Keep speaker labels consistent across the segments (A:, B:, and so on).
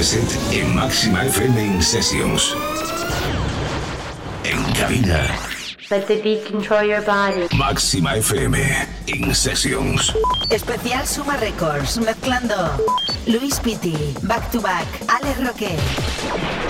A: present en Máxima FM in Sessions. En cabina.
B: Let the beat control your body.
A: Máxima FM in Sessions.
C: Especial Suma Records, mezclando Luis Pitti, Back to Back, Alex Roque.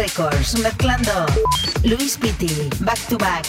C: Records, mezclando Luis Pitti, Back to Back,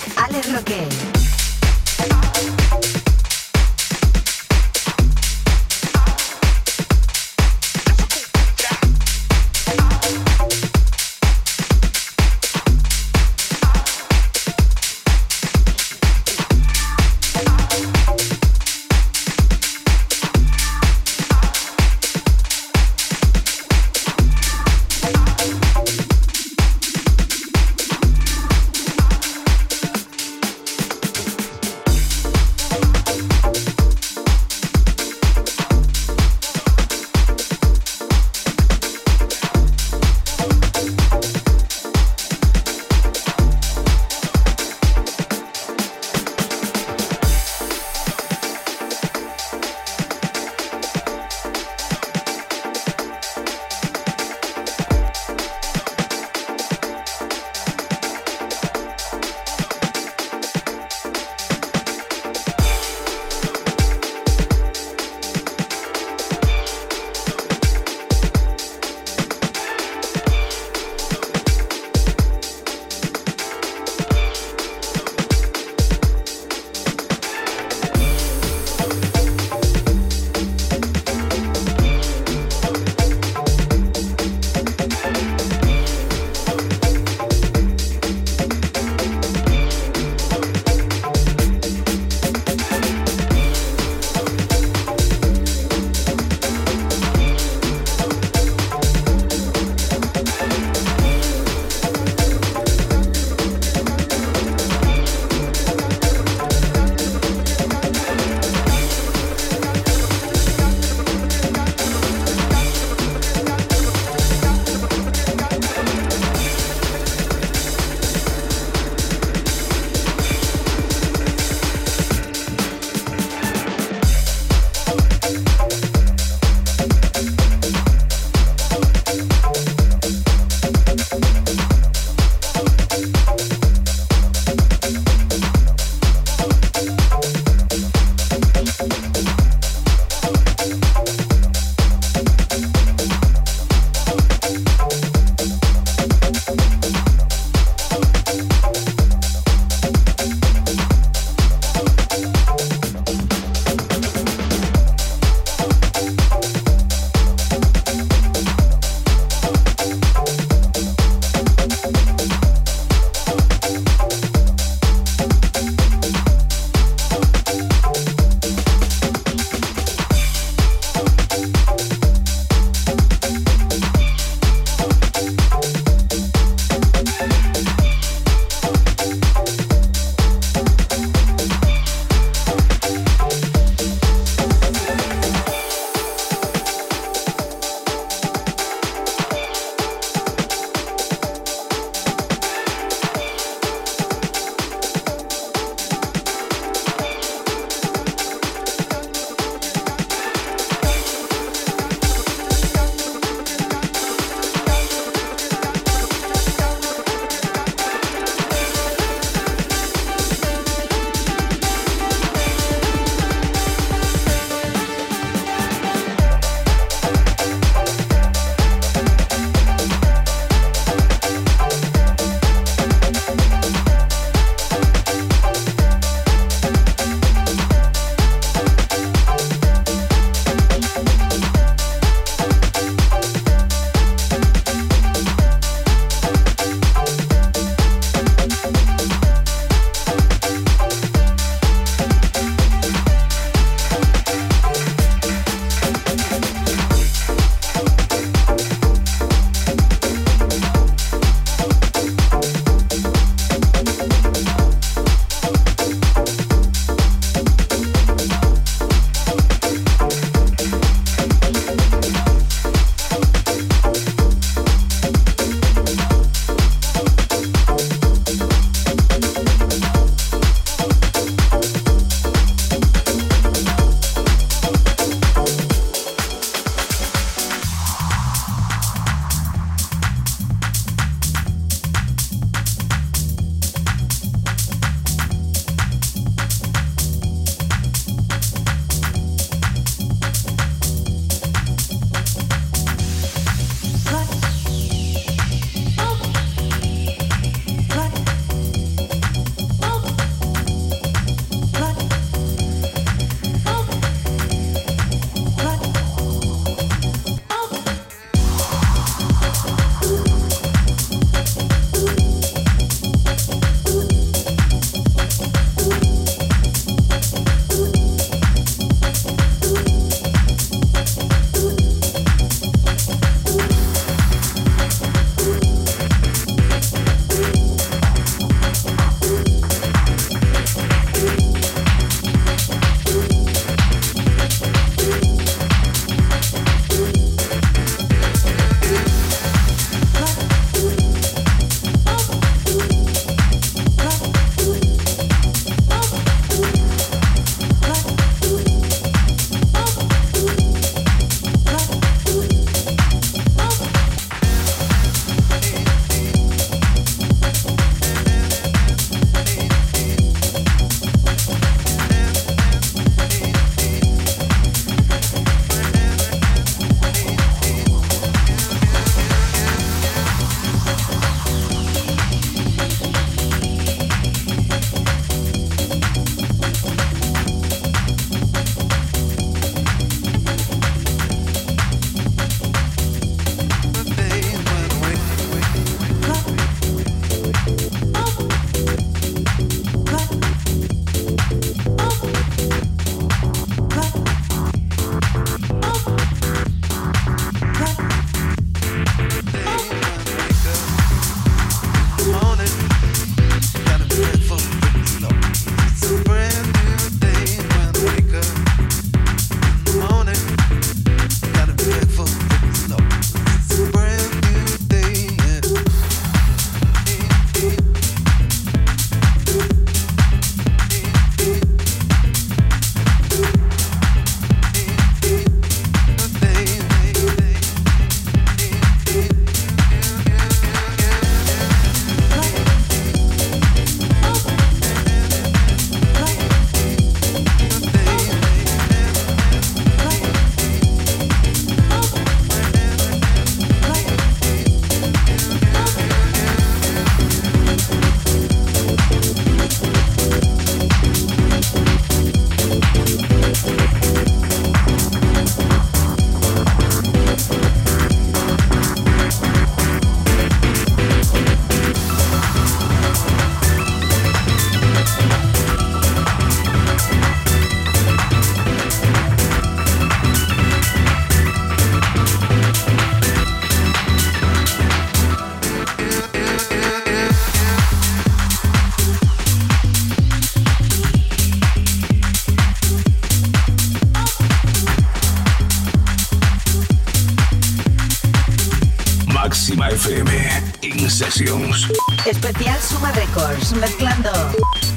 C: Especial Suma Records, mezclando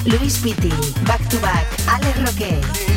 C: Luis Pitti, Back to Back, Alex Roque.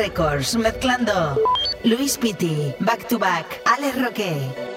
C: Records, mezclando Luis Pitti, Back to Back,
D: Alex Roque.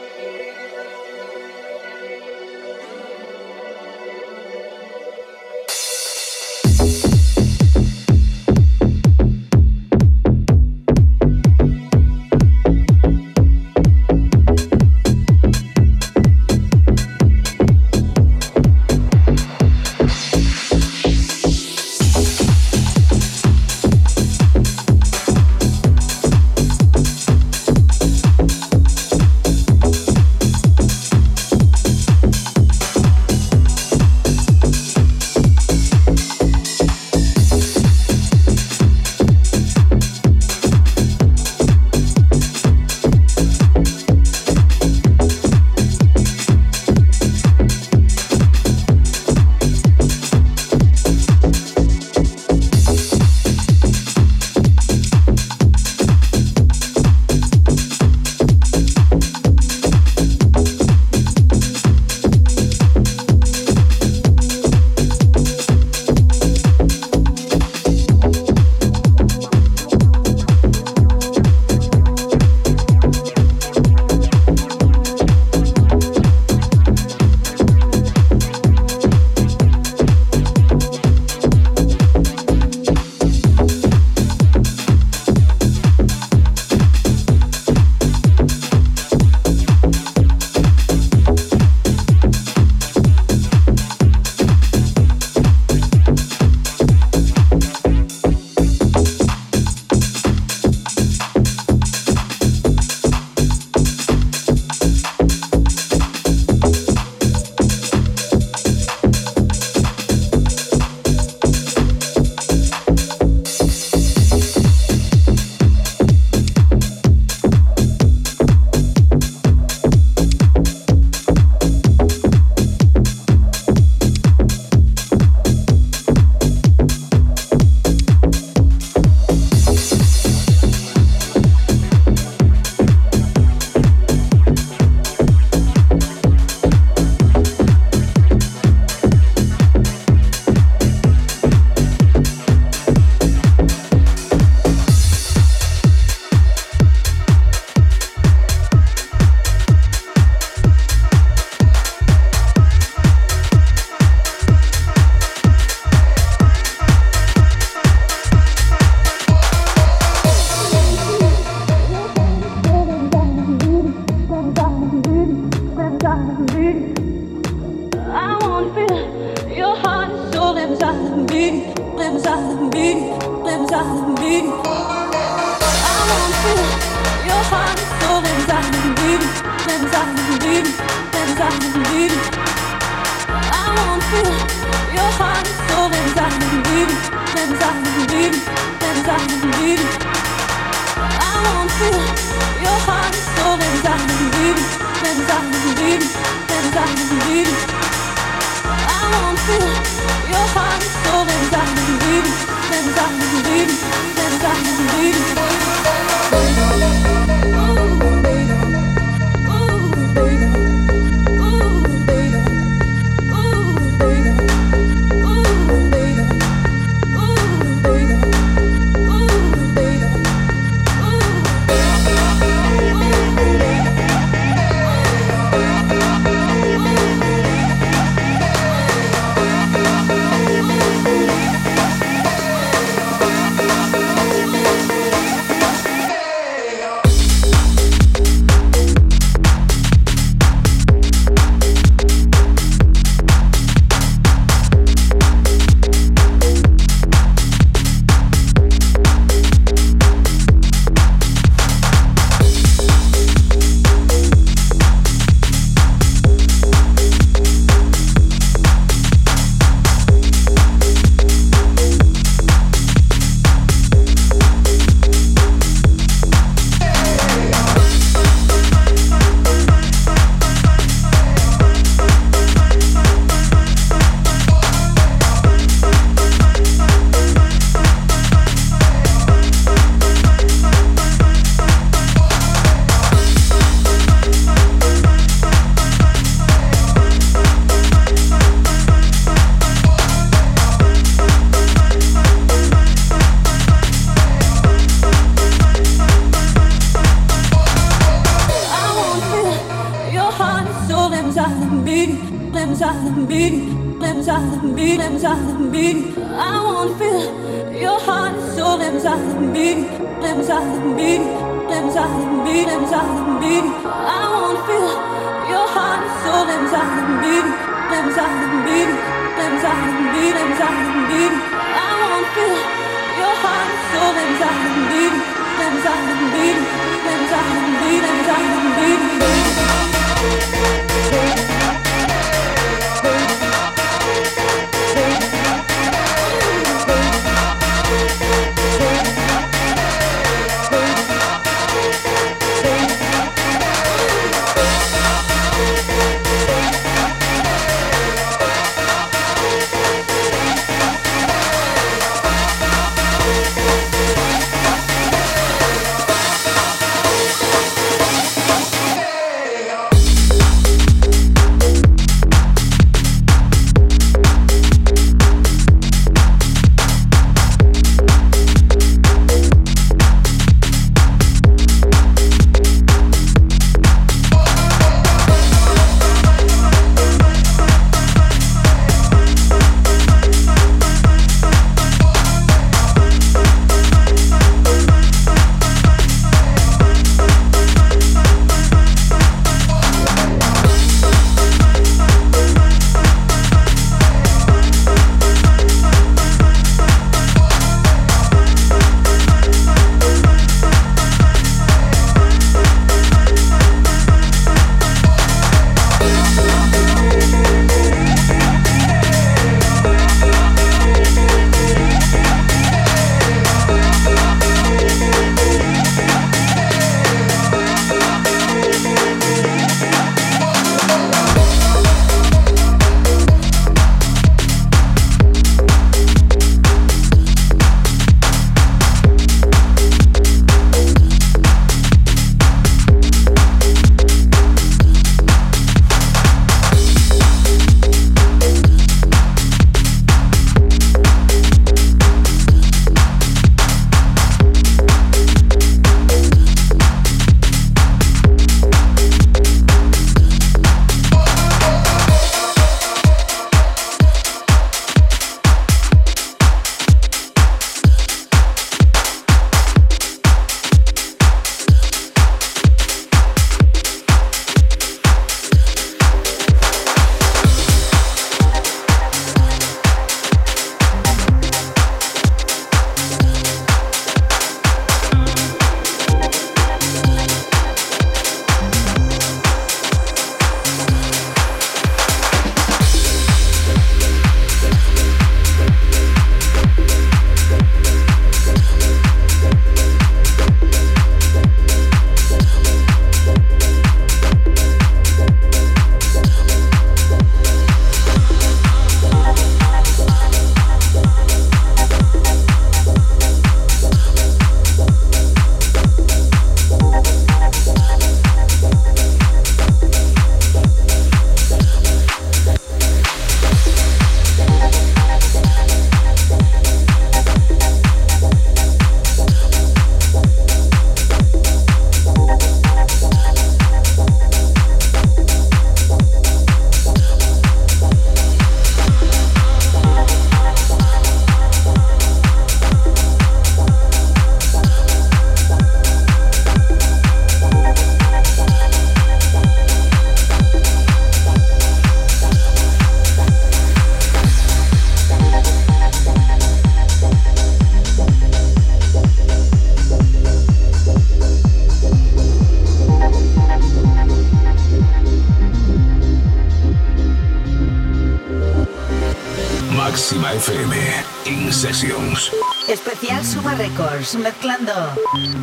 C: Mezclando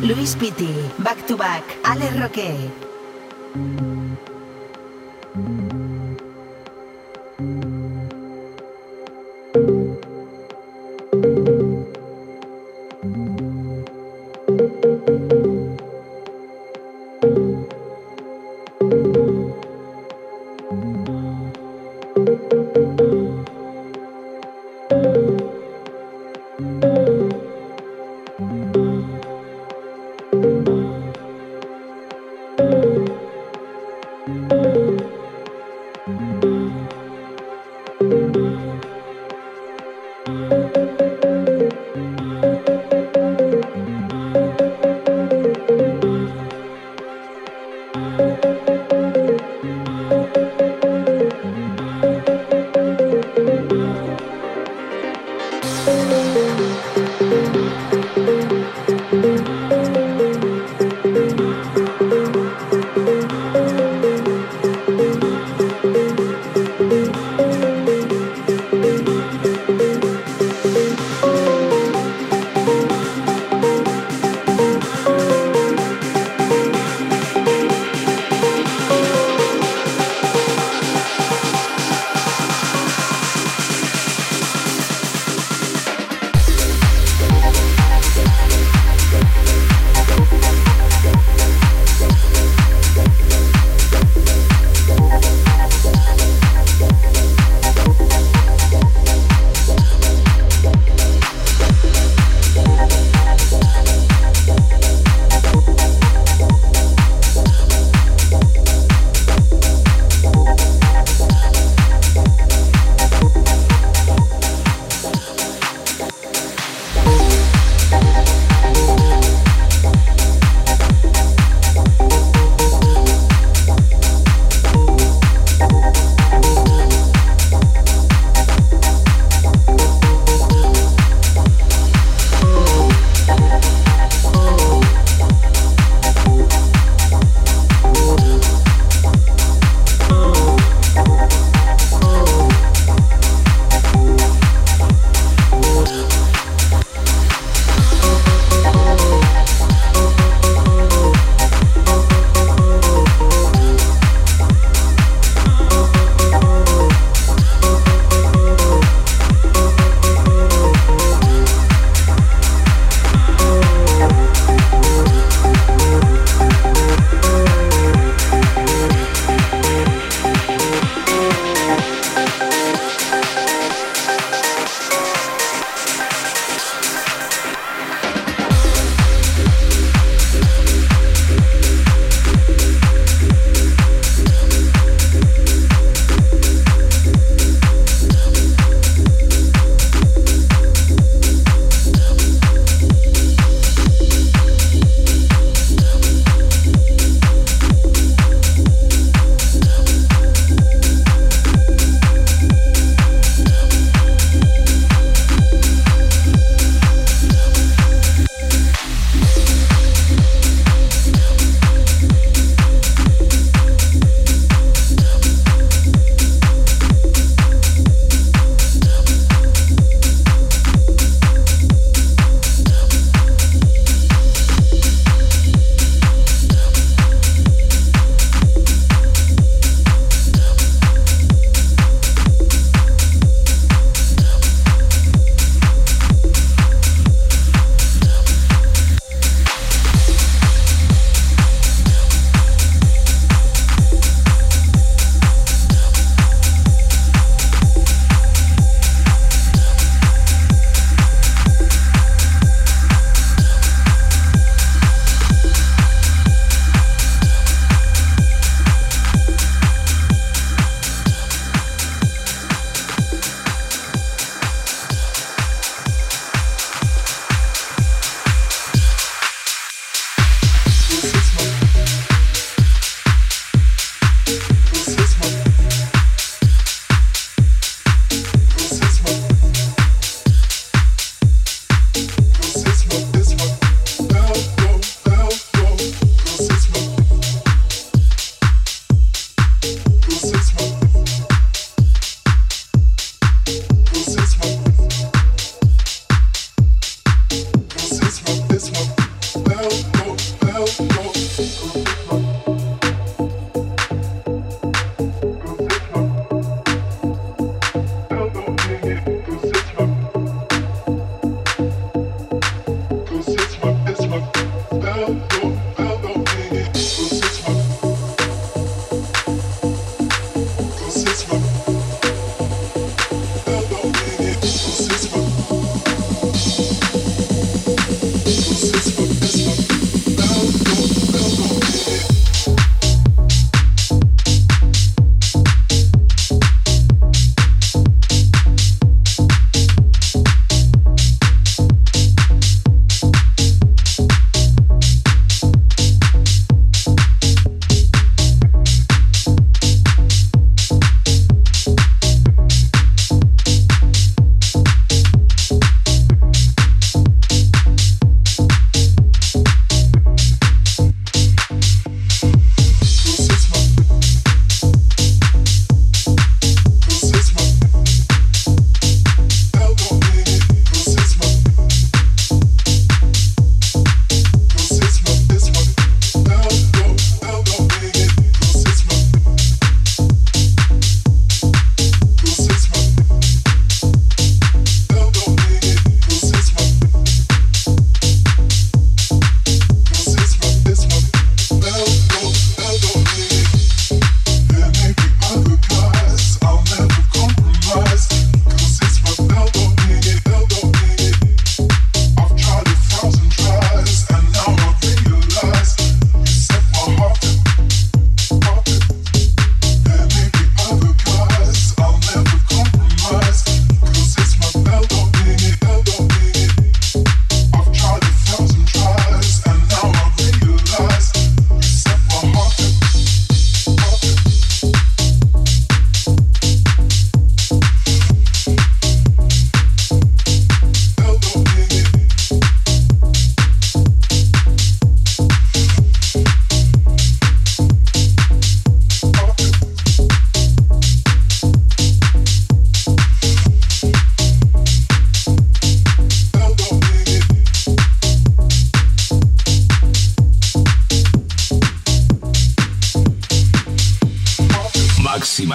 C: Luis Pitti, Back to Back, Ale Roque.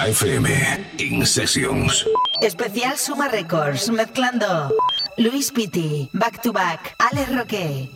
A: FM In Sessions.
E: Especial Suma Records mezclando Luis Pitti, Back to Back, Alex Roque.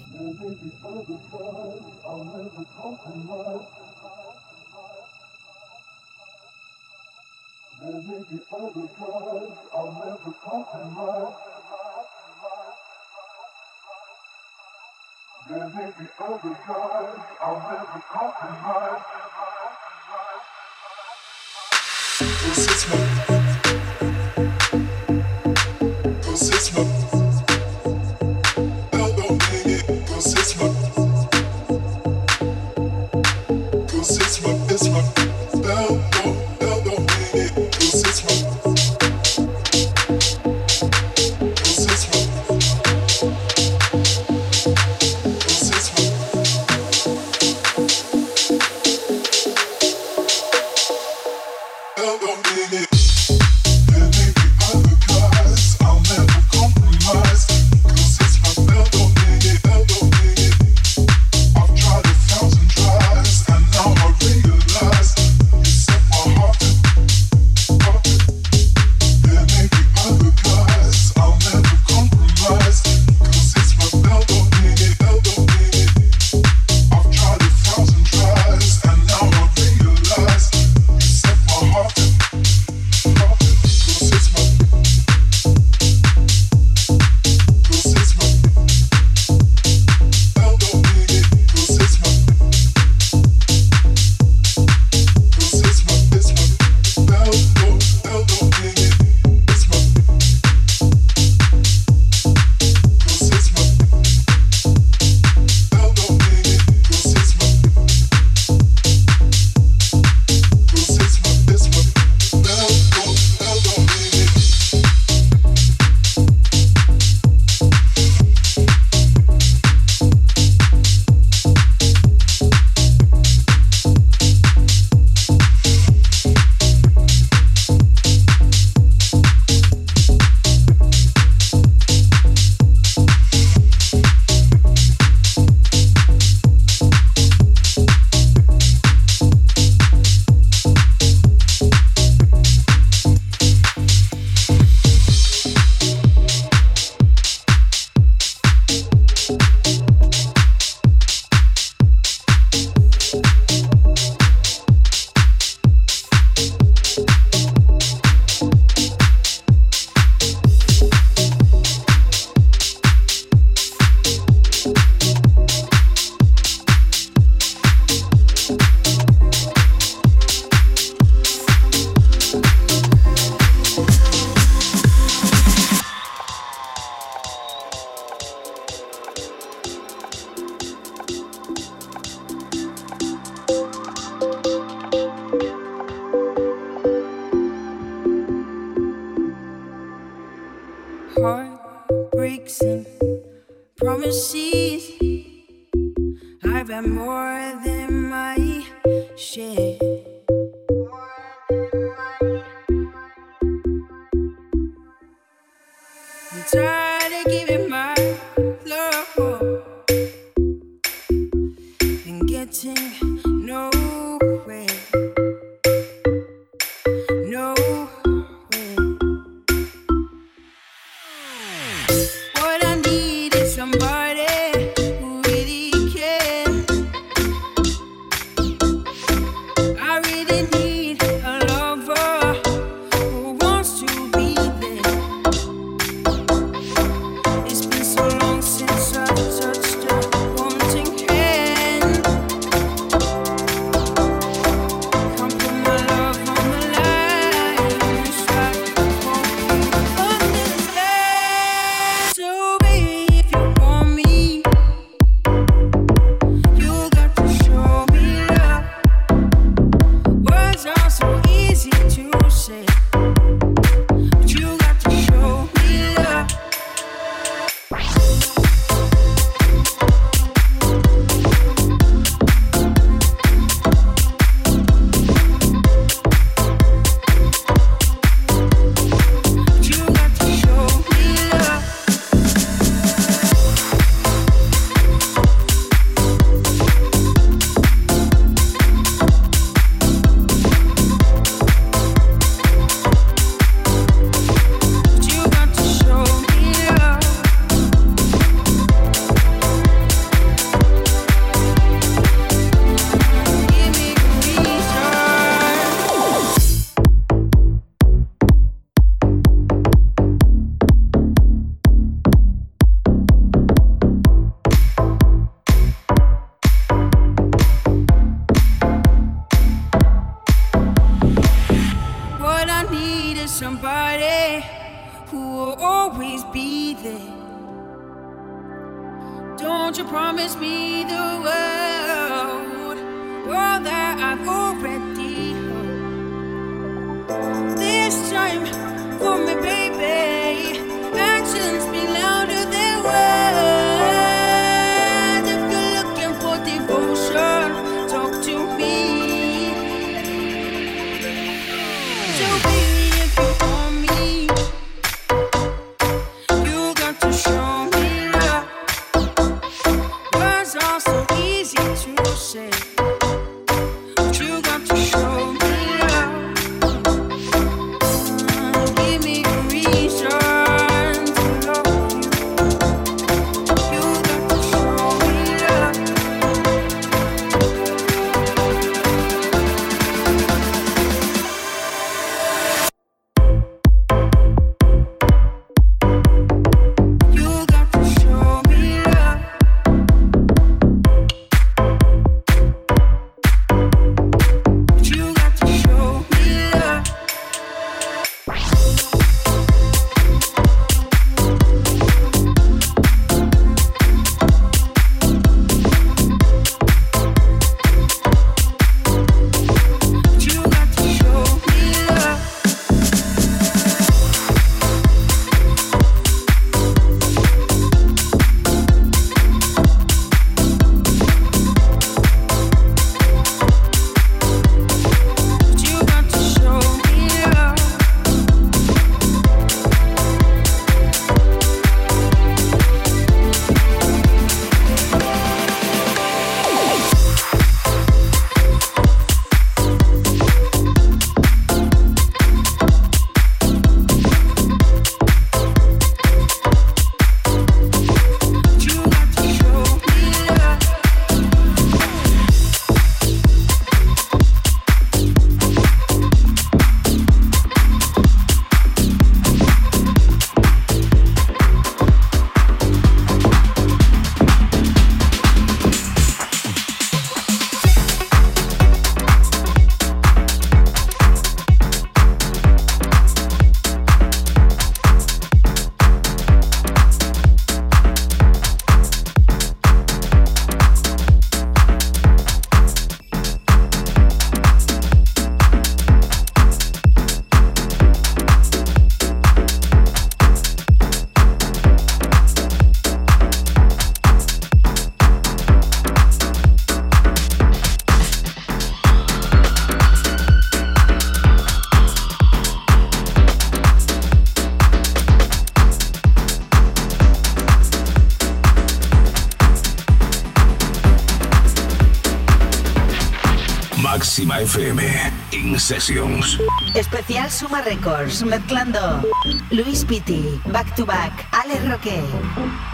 A: máxima FM. In Sessions.
C: Especial Suma Records, mezclando Luis Pitti, Back to Back, Alex Roque.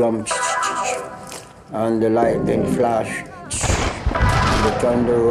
F: Plays. And the lightning flash. And the thunder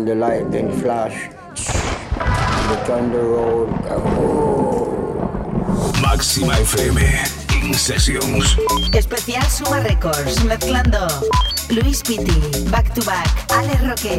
F: and the lightning flash, the thunder roll. Oh.
A: Máxima FM in Sessions.
C: Especial Suma Records mezclando Luis Pitti, Back to Back, Ale Roque.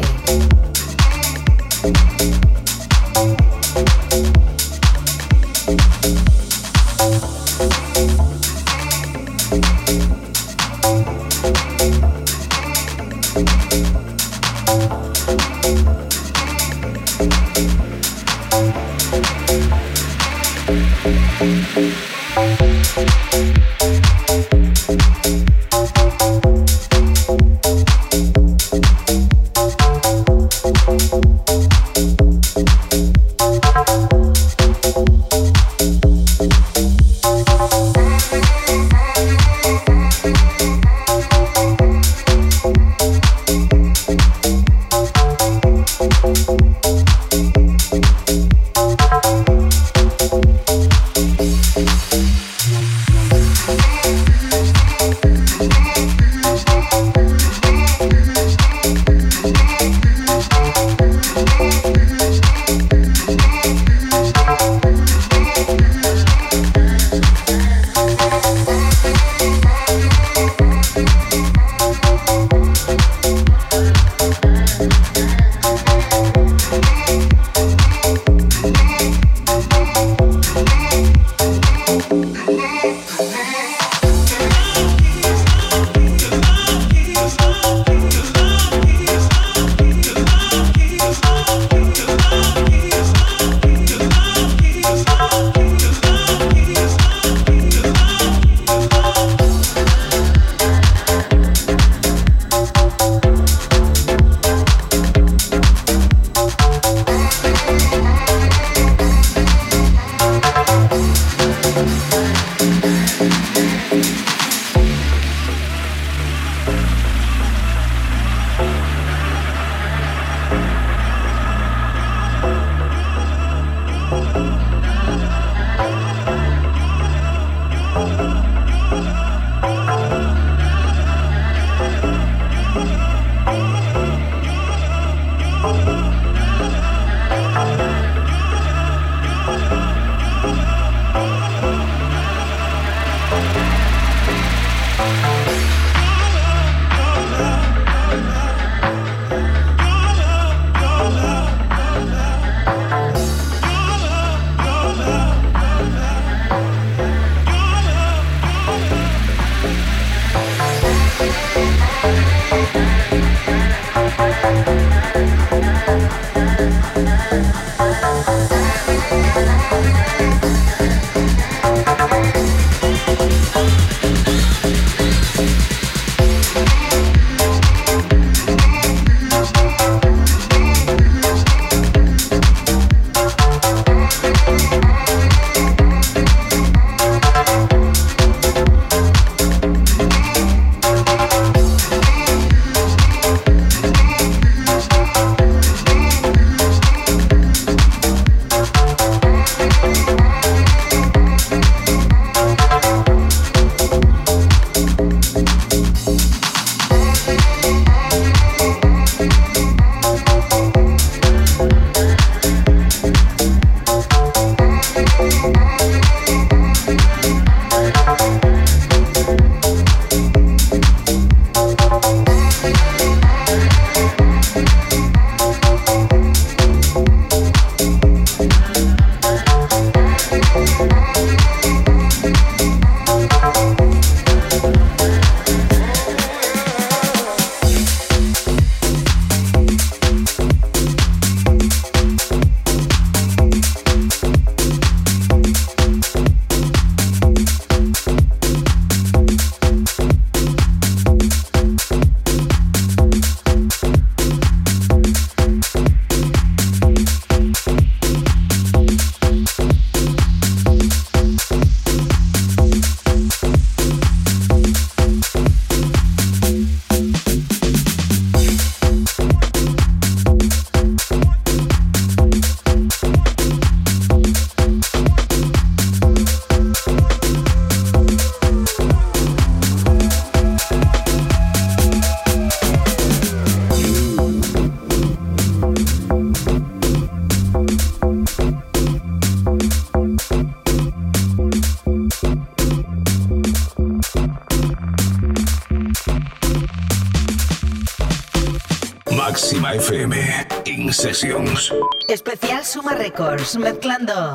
C: Especial Suma Records, mezclando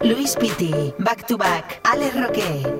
C: Luis Pitti, Back to Back, Alex Roque.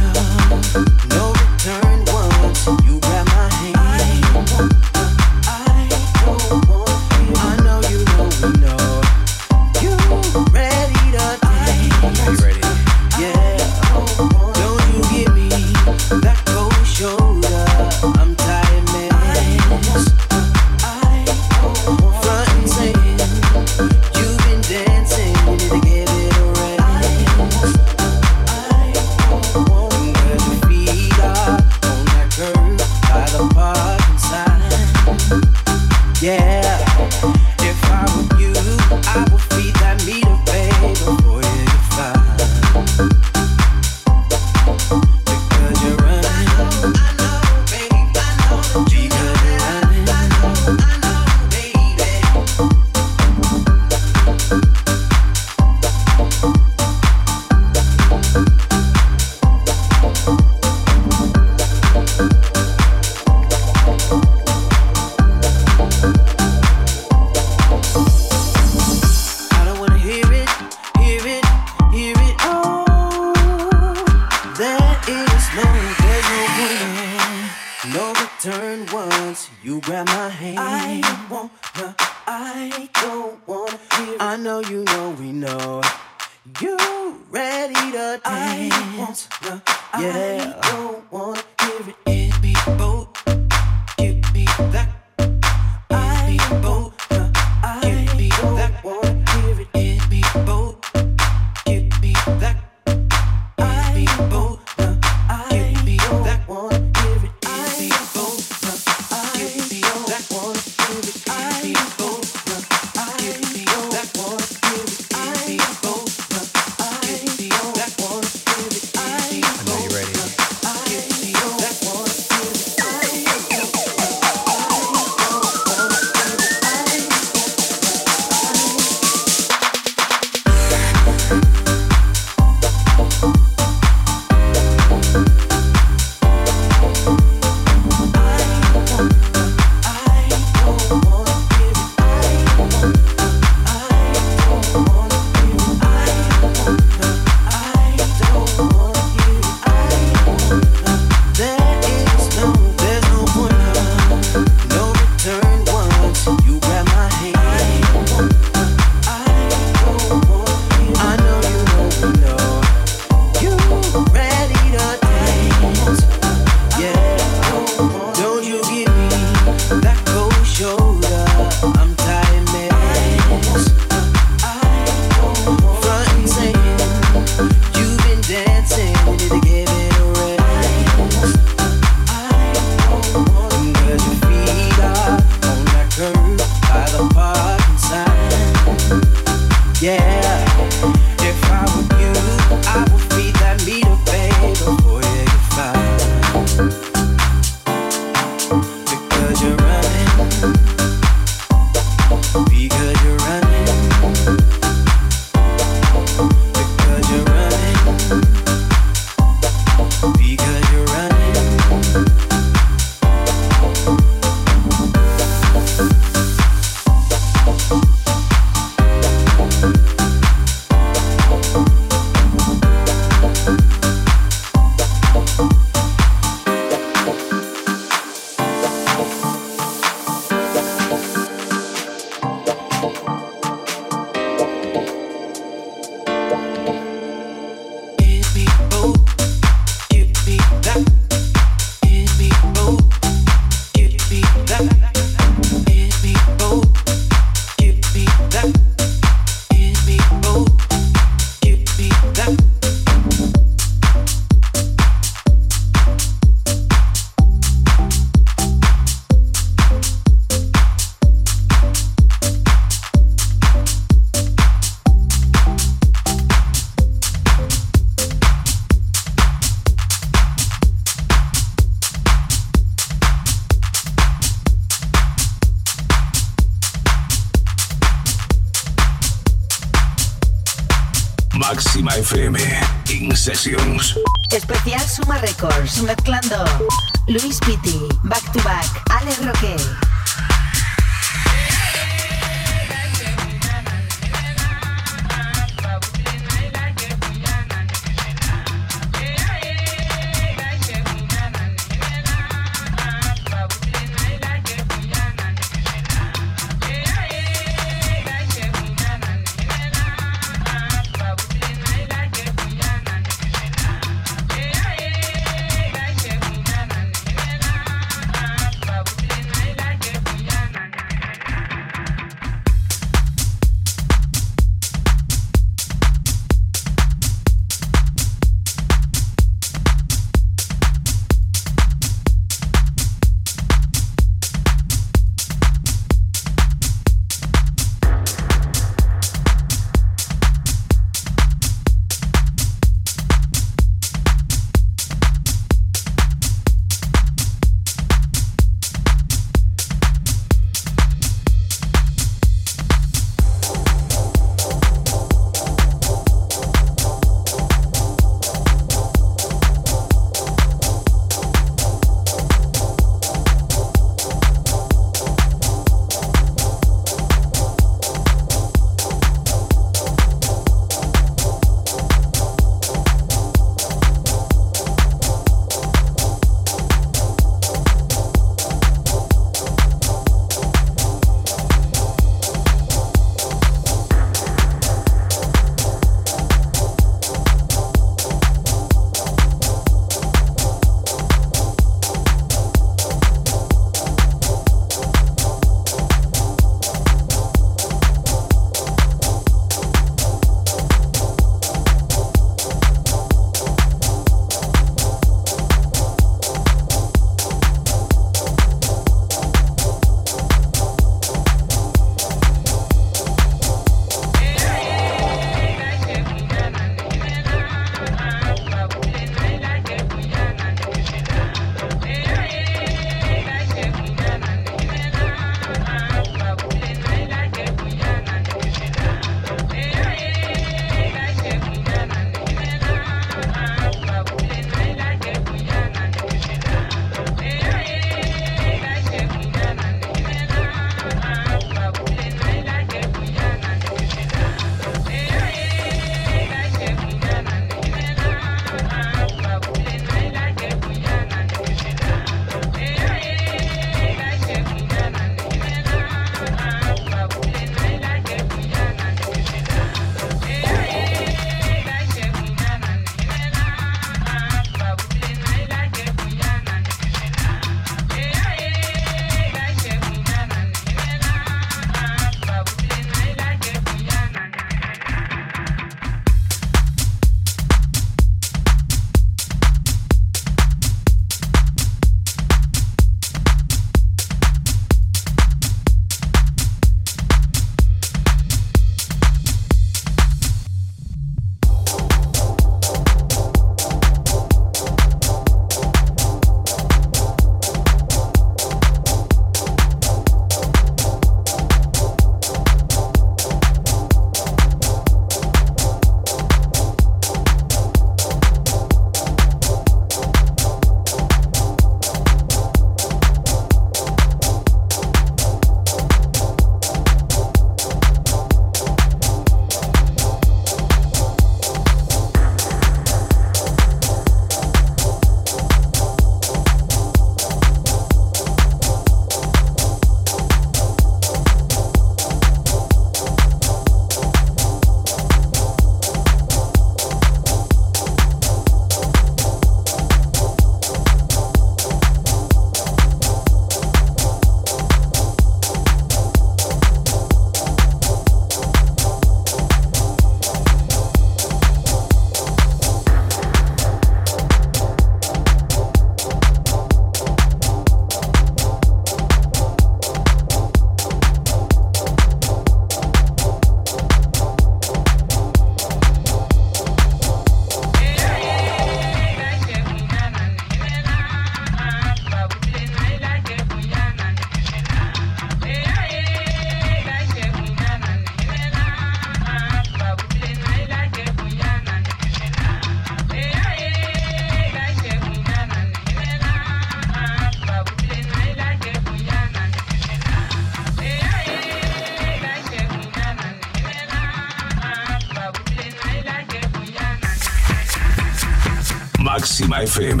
A: FM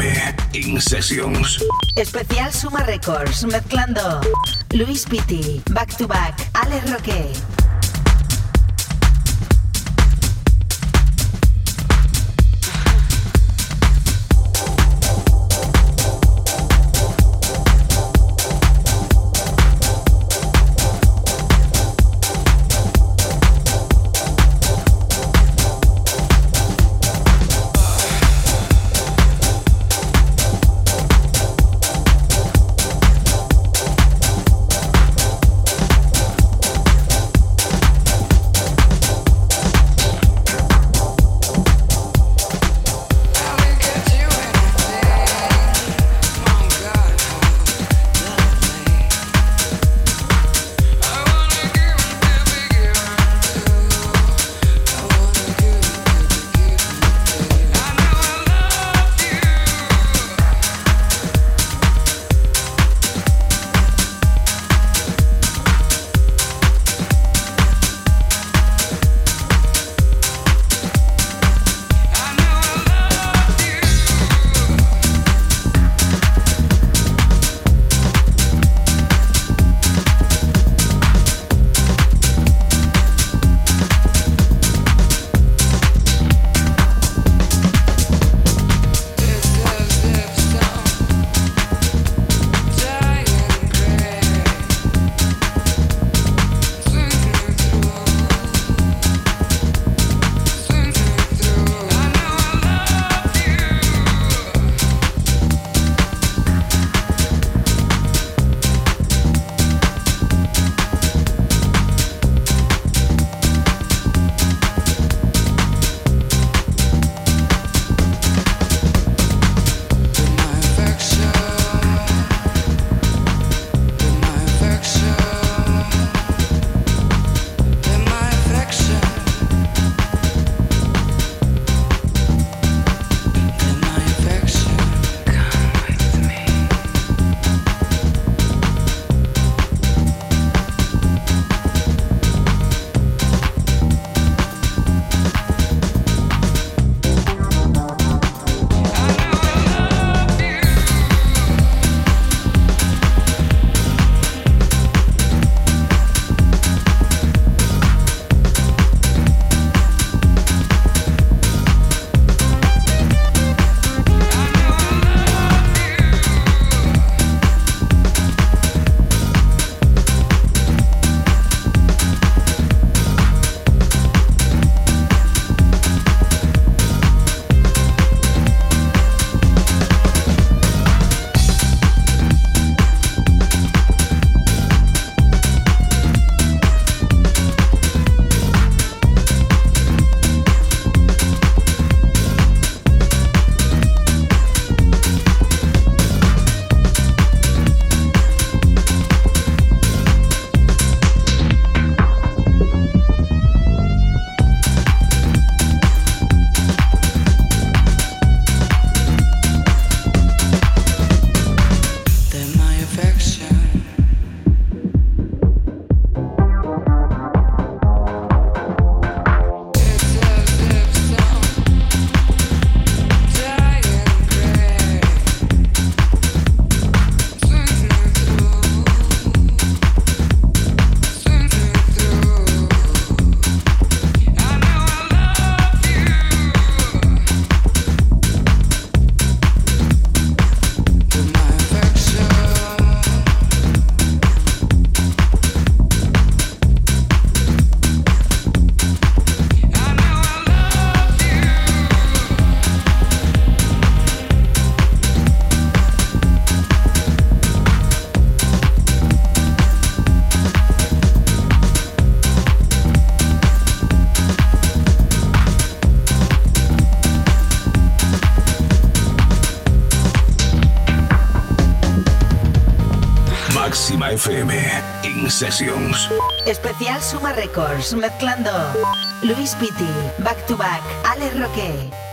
A: In Sessions.
G: Especial Suma Records mezclando Luis Pitti, Back to Back, Alex Roque.
A: Sessions.
G: Especial Suma Records, mezclando Luis Pitti, Back to Back, Ale Roque.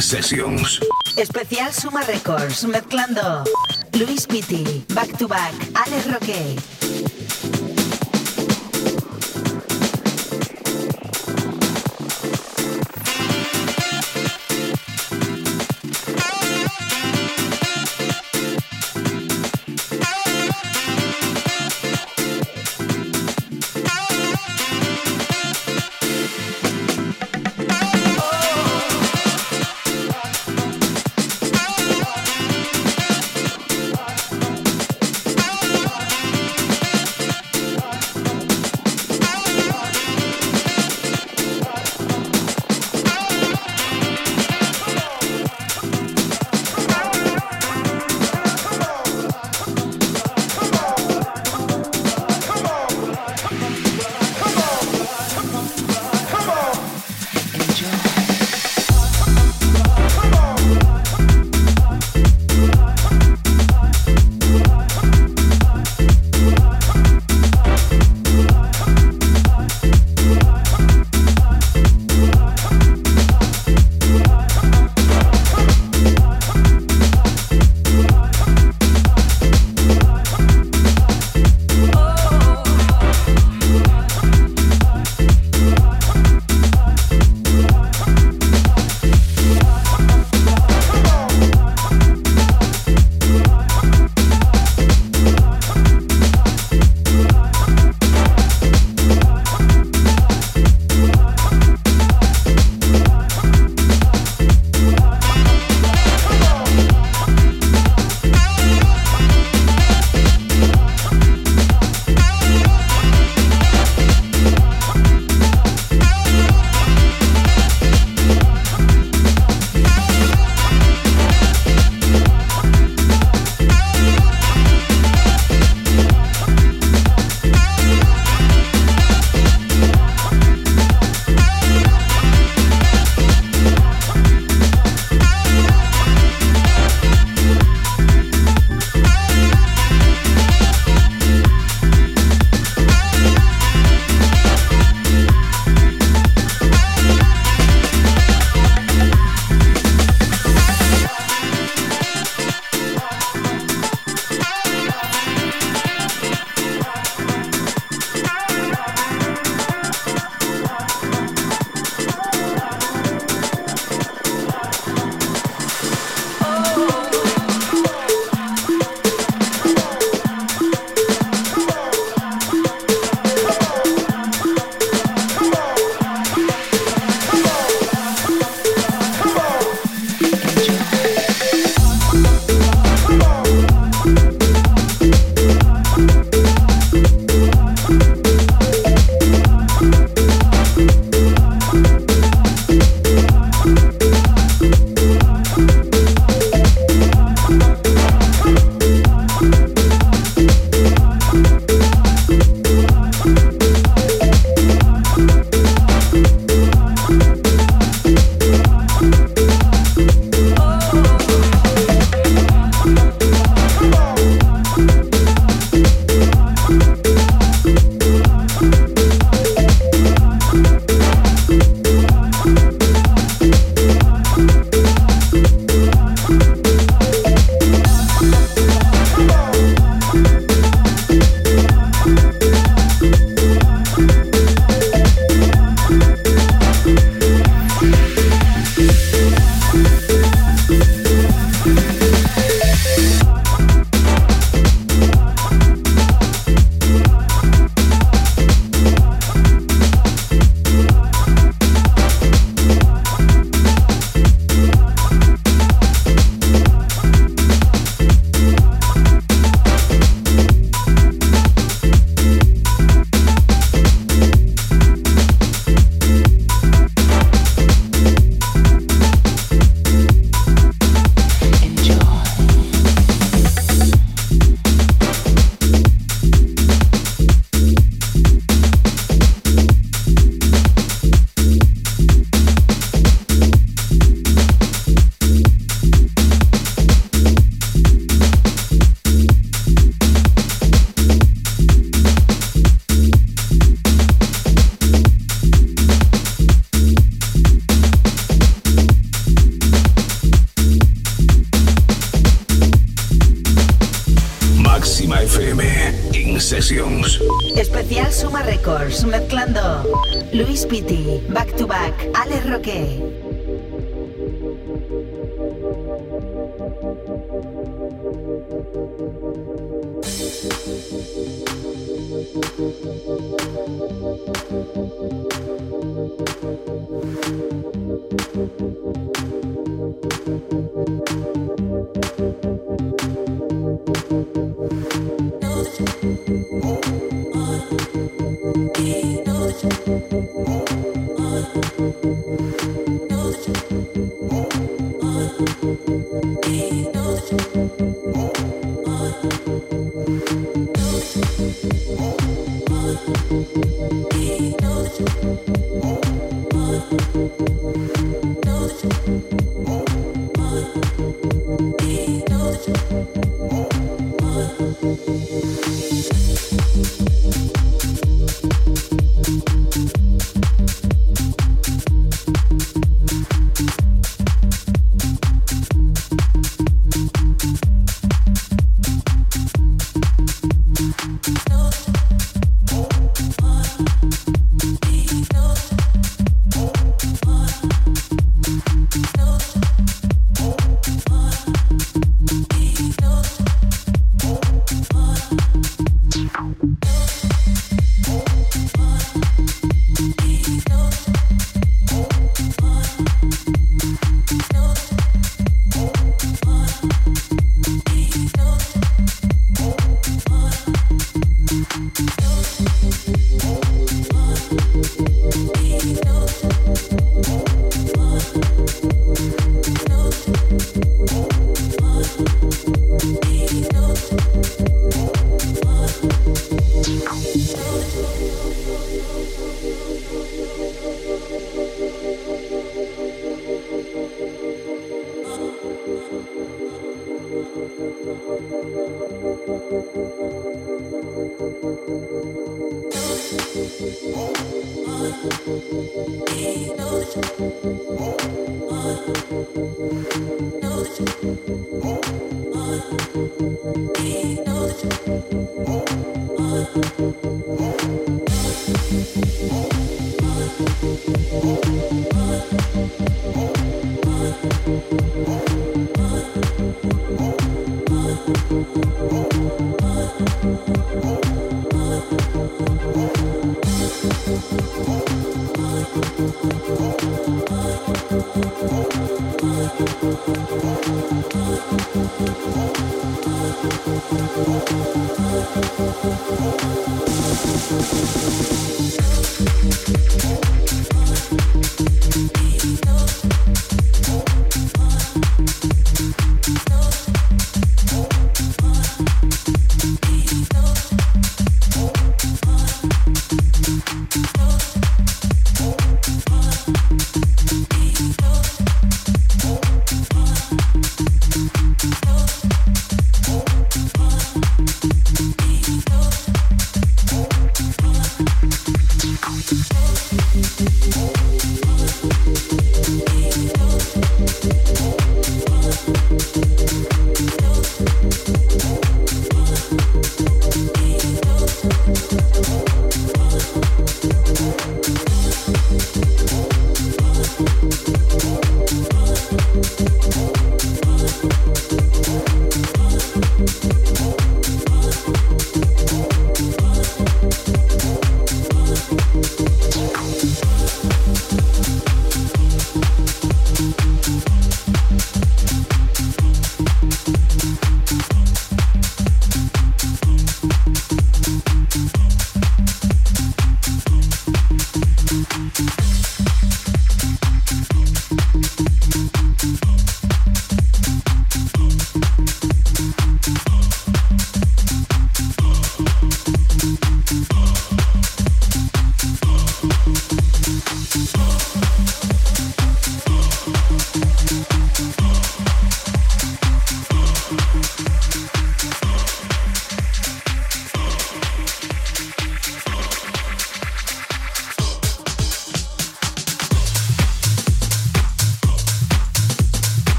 A: Sessions.
C: Especial Suma Records, mezclando Luis Pitti, Back to Back, Alex Roque.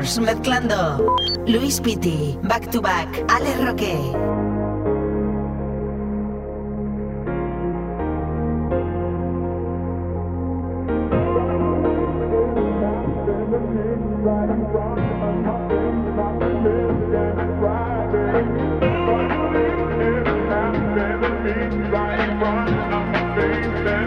C: Colors mezclando Luis Pitti, Back to Back, Alex Roque.
H: Right,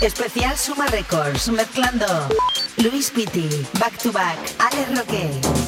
C: Especial Suma Records, mezclando Luis Pitti, Back to Back, Alex Roque.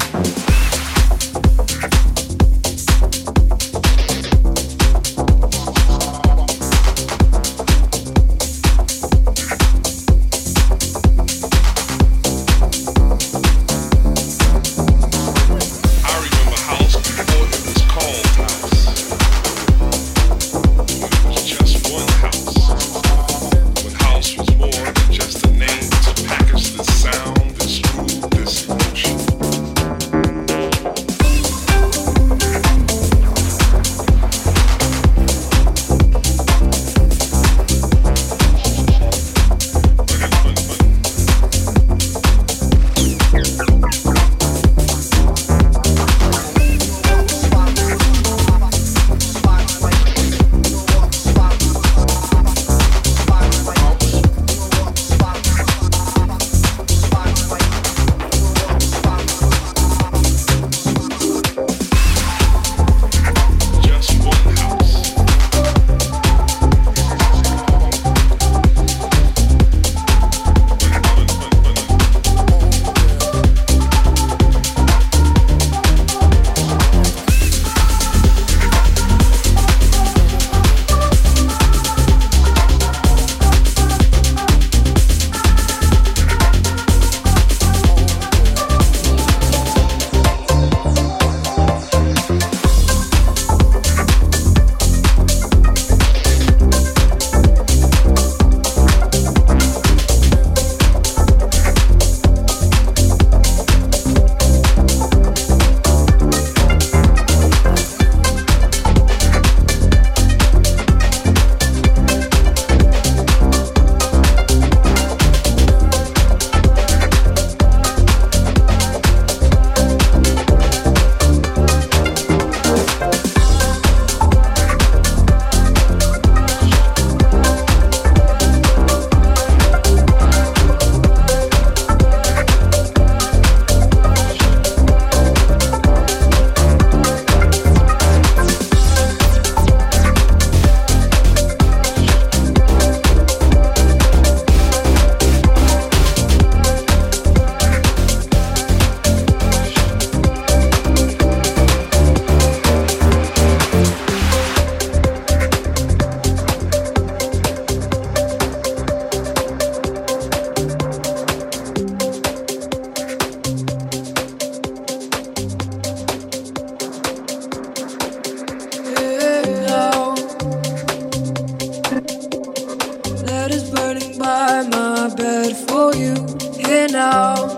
I: you here now.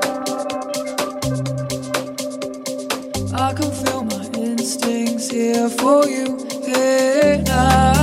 I: I can feel my instincts here for you here now.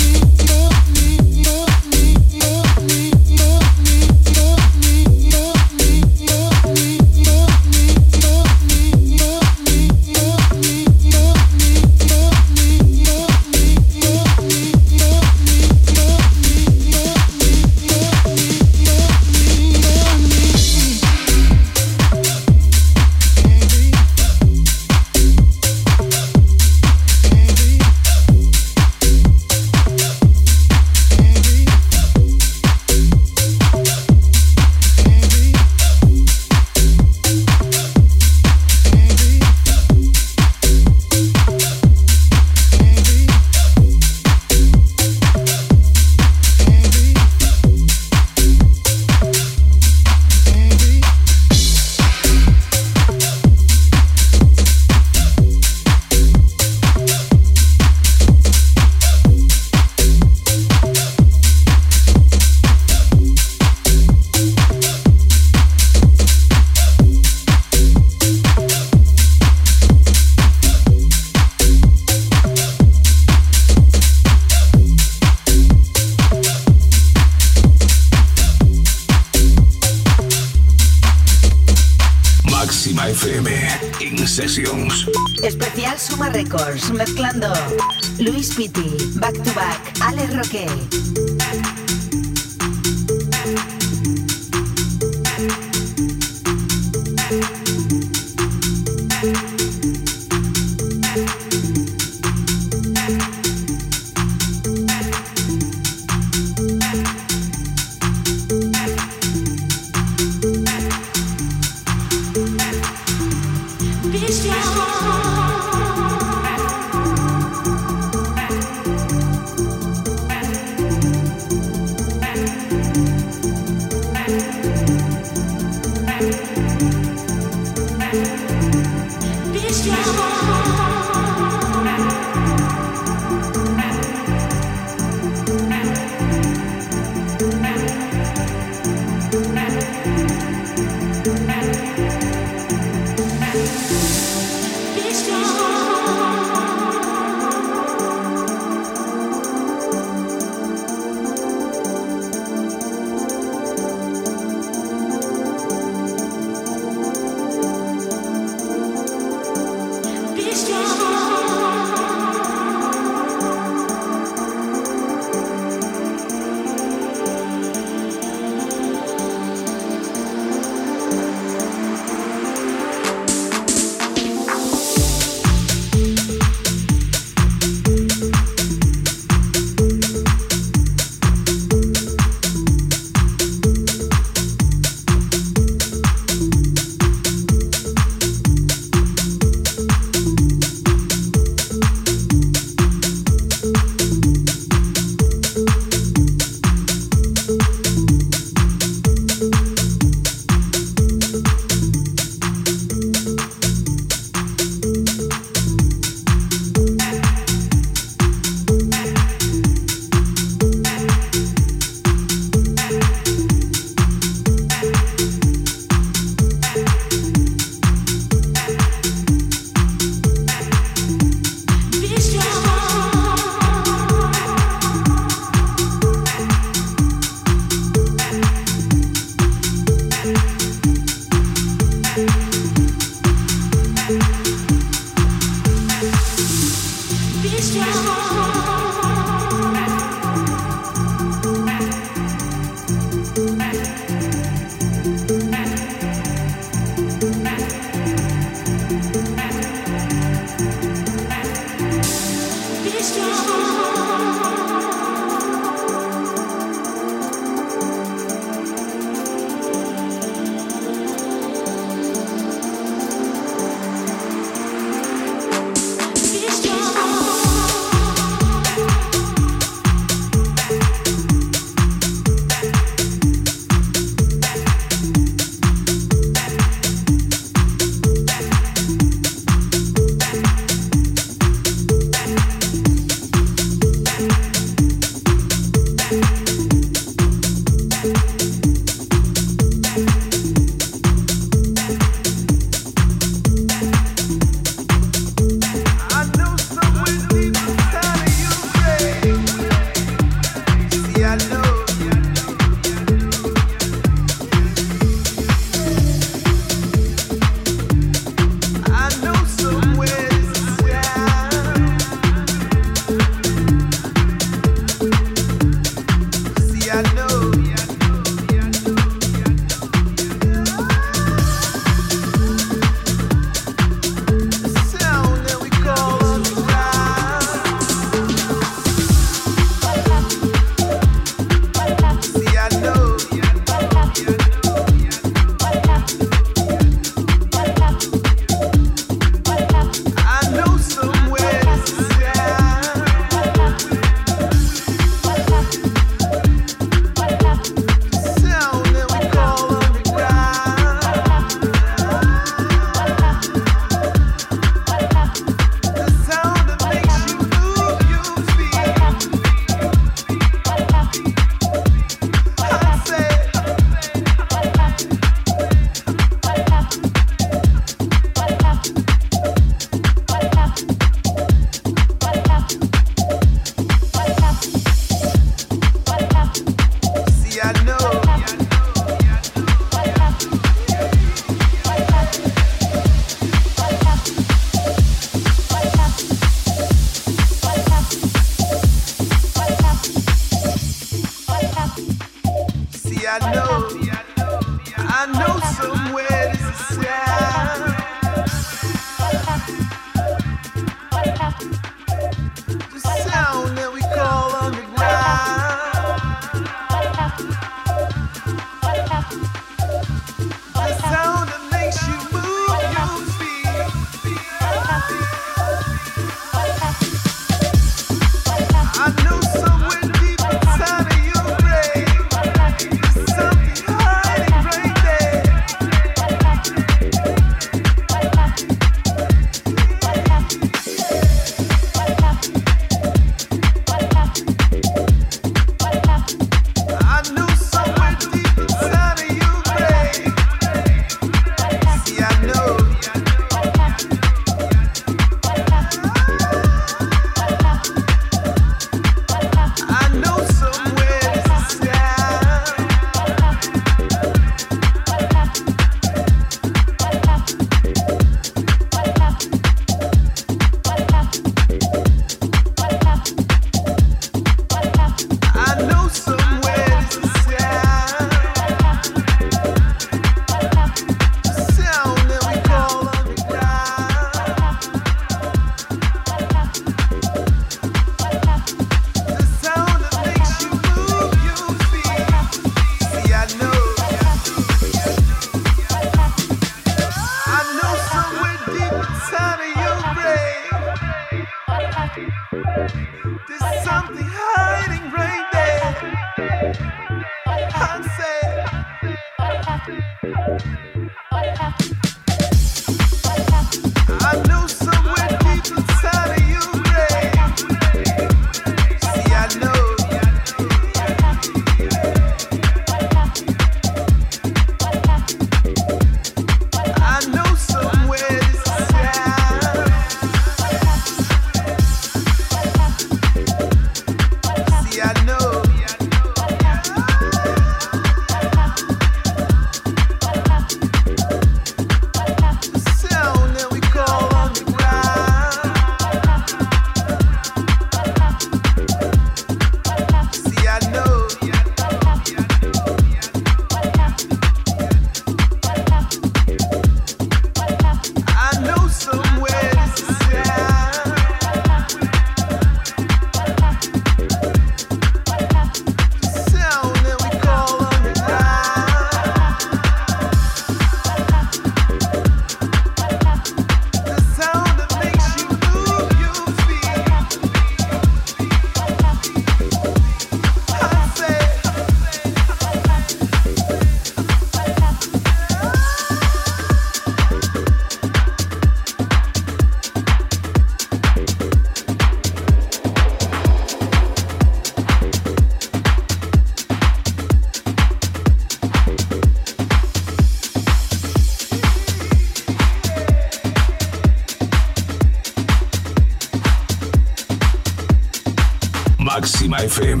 A: FM,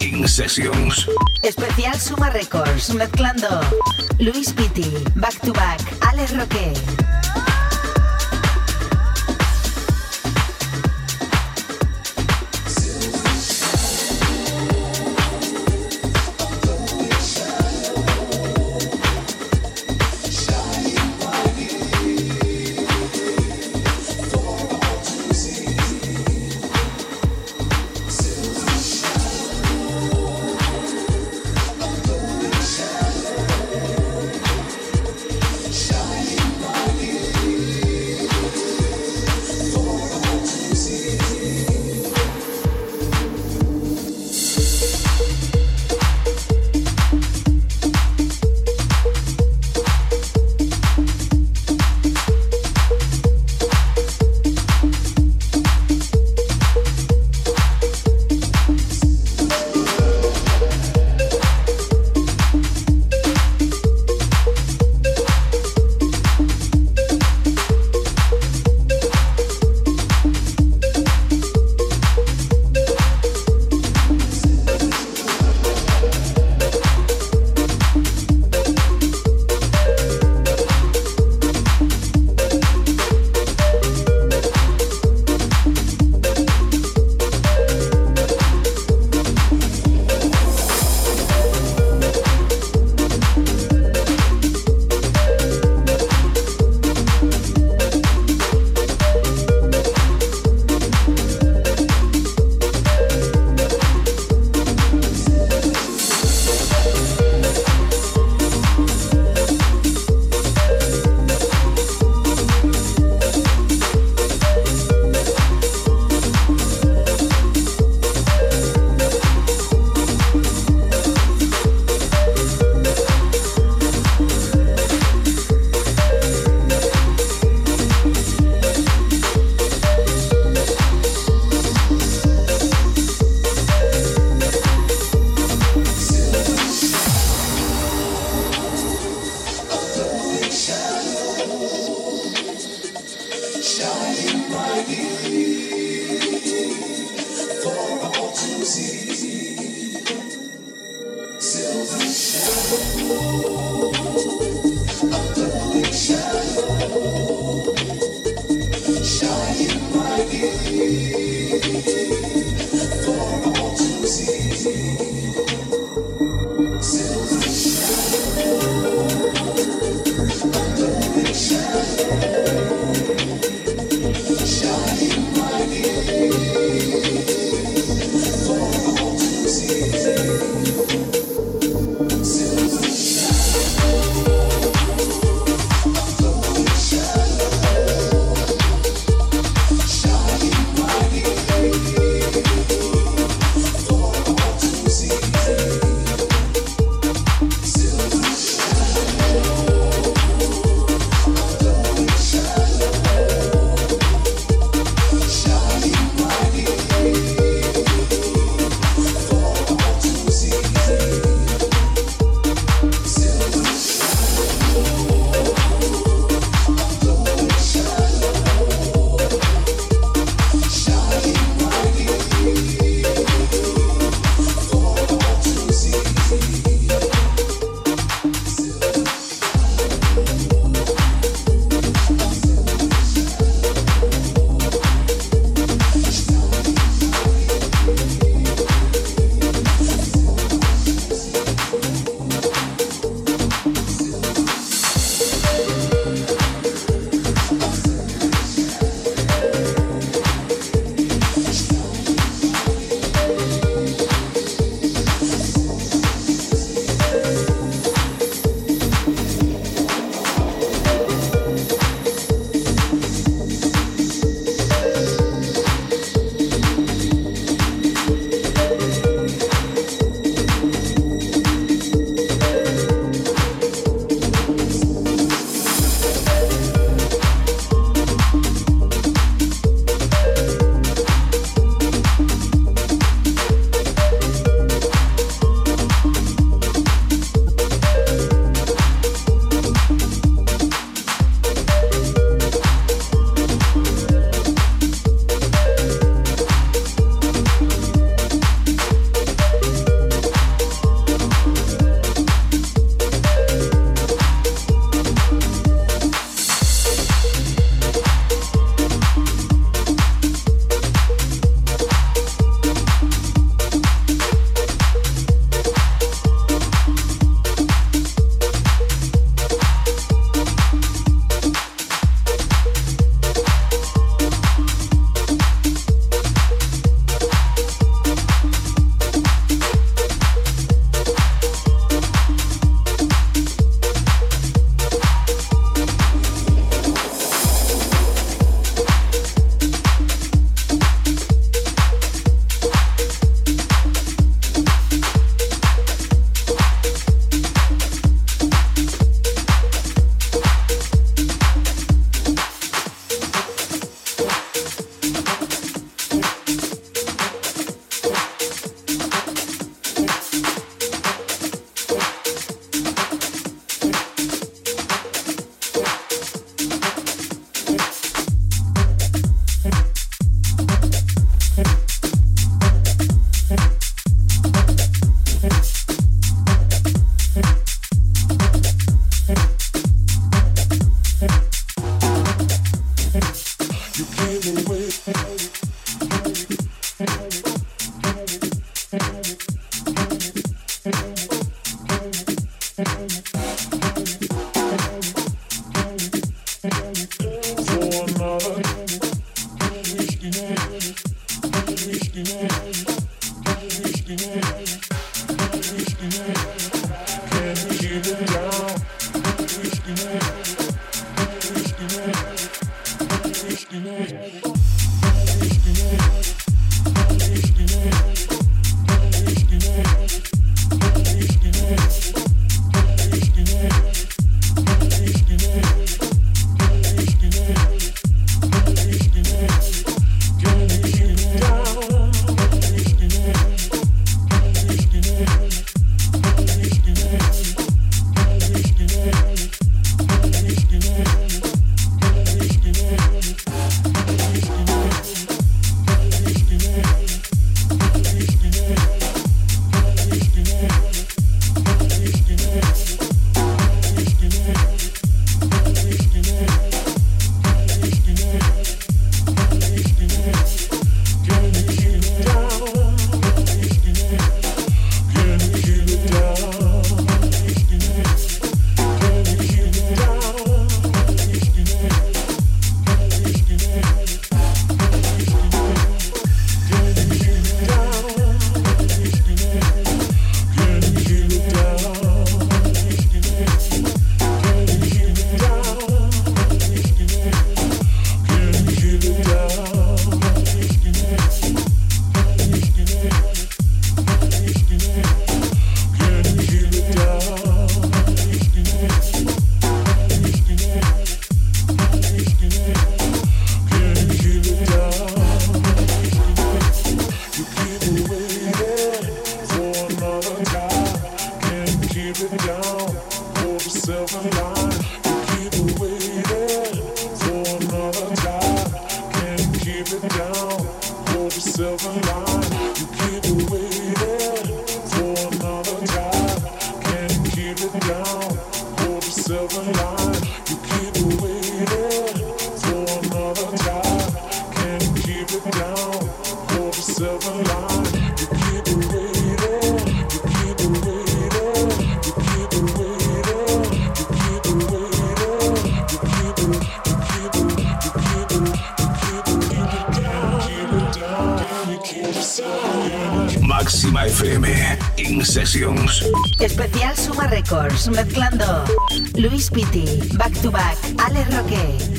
A: In Sessions.
C: Especial Suma Records, mezclando Luis Pitti, Back to Back, Alex Roque. Mezclando Luis Pitti, Back to Back, Ale Roque.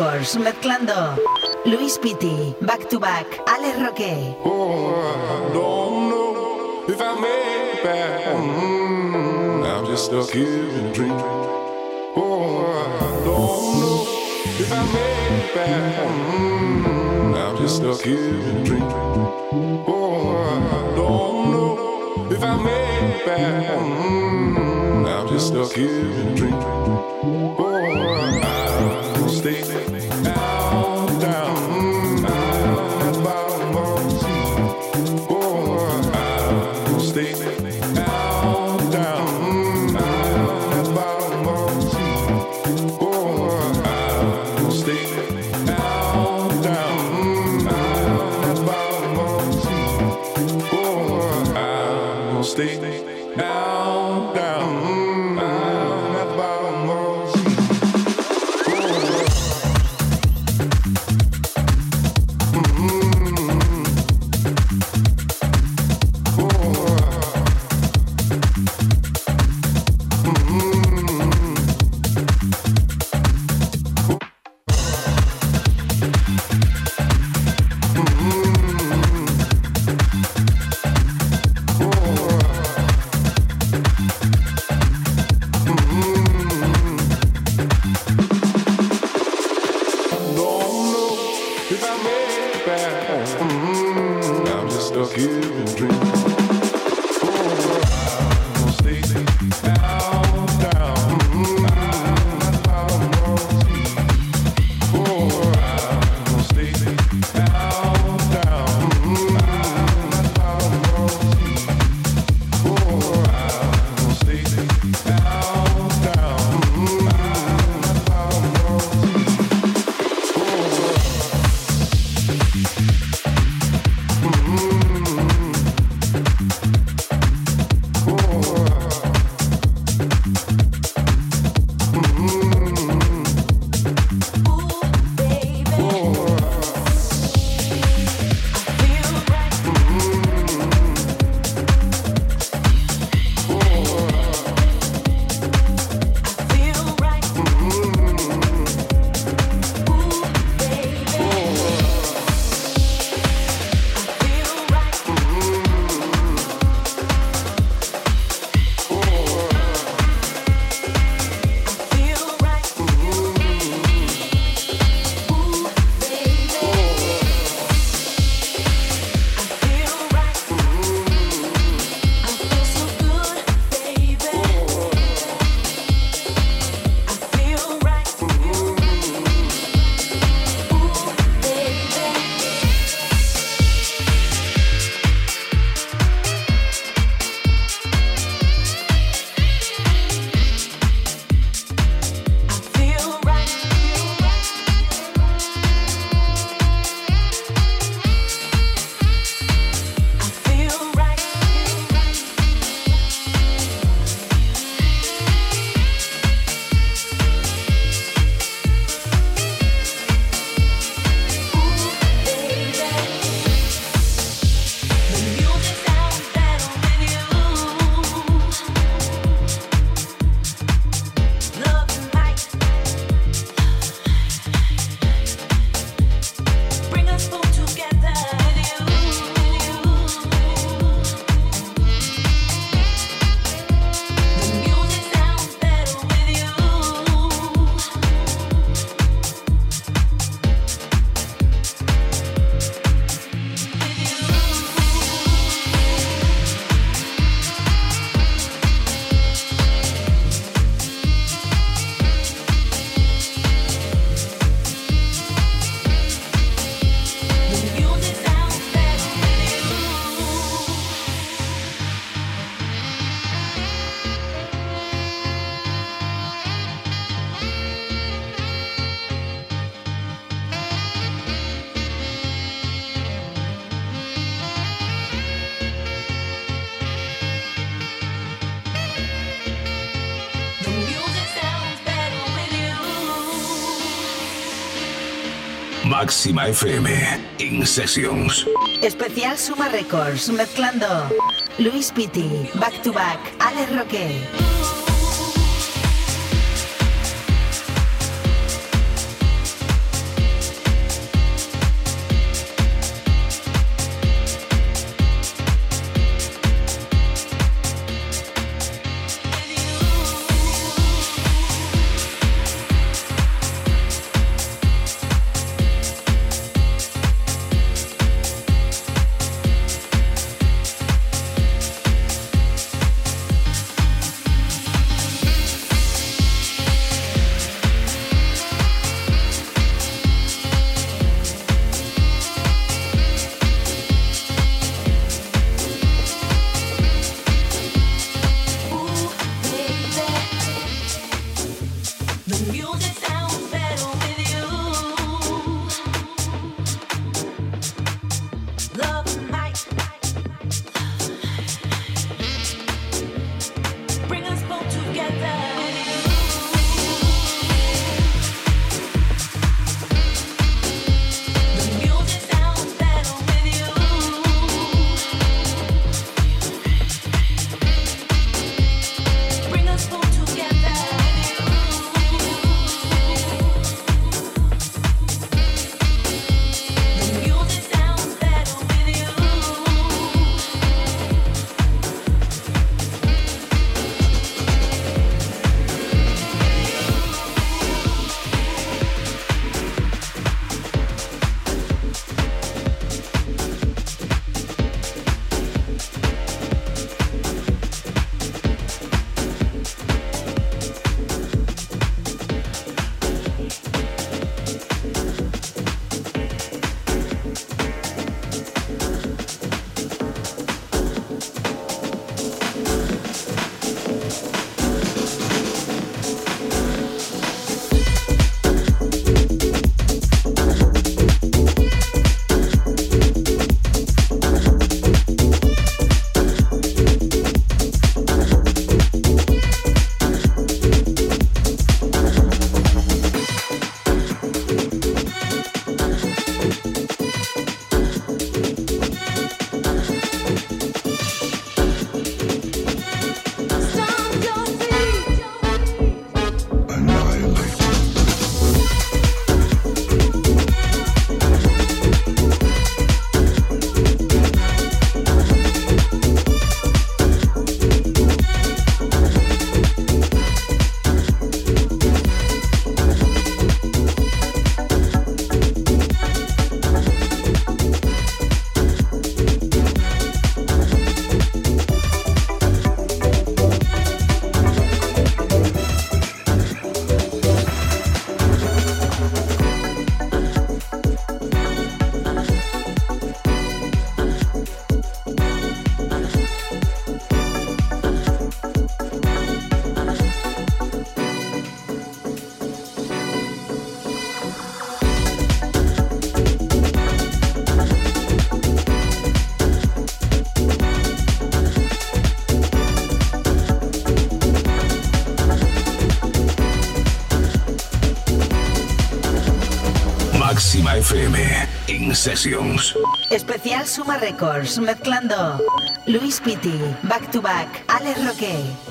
C: Records, mezclando Luis Pitti, Back to Back, Alex Roque.
J: I don't know if I made it back home. I'm just stuck here in a. Oh, I don't know if I made it back home. I'm just stuck here in a. Oh, I don't know if I made it back home. I'm just stuck here in a. Oh, I'll stay
A: Máxima FM In Sessions.
K: Especial Suma Records, mezclando Luis Pitti, Back to Back, Alex Roque.
A: Sessions.
K: Especial Suma Records, mezclando Luis Pitti, Back to Back, Alex Roque.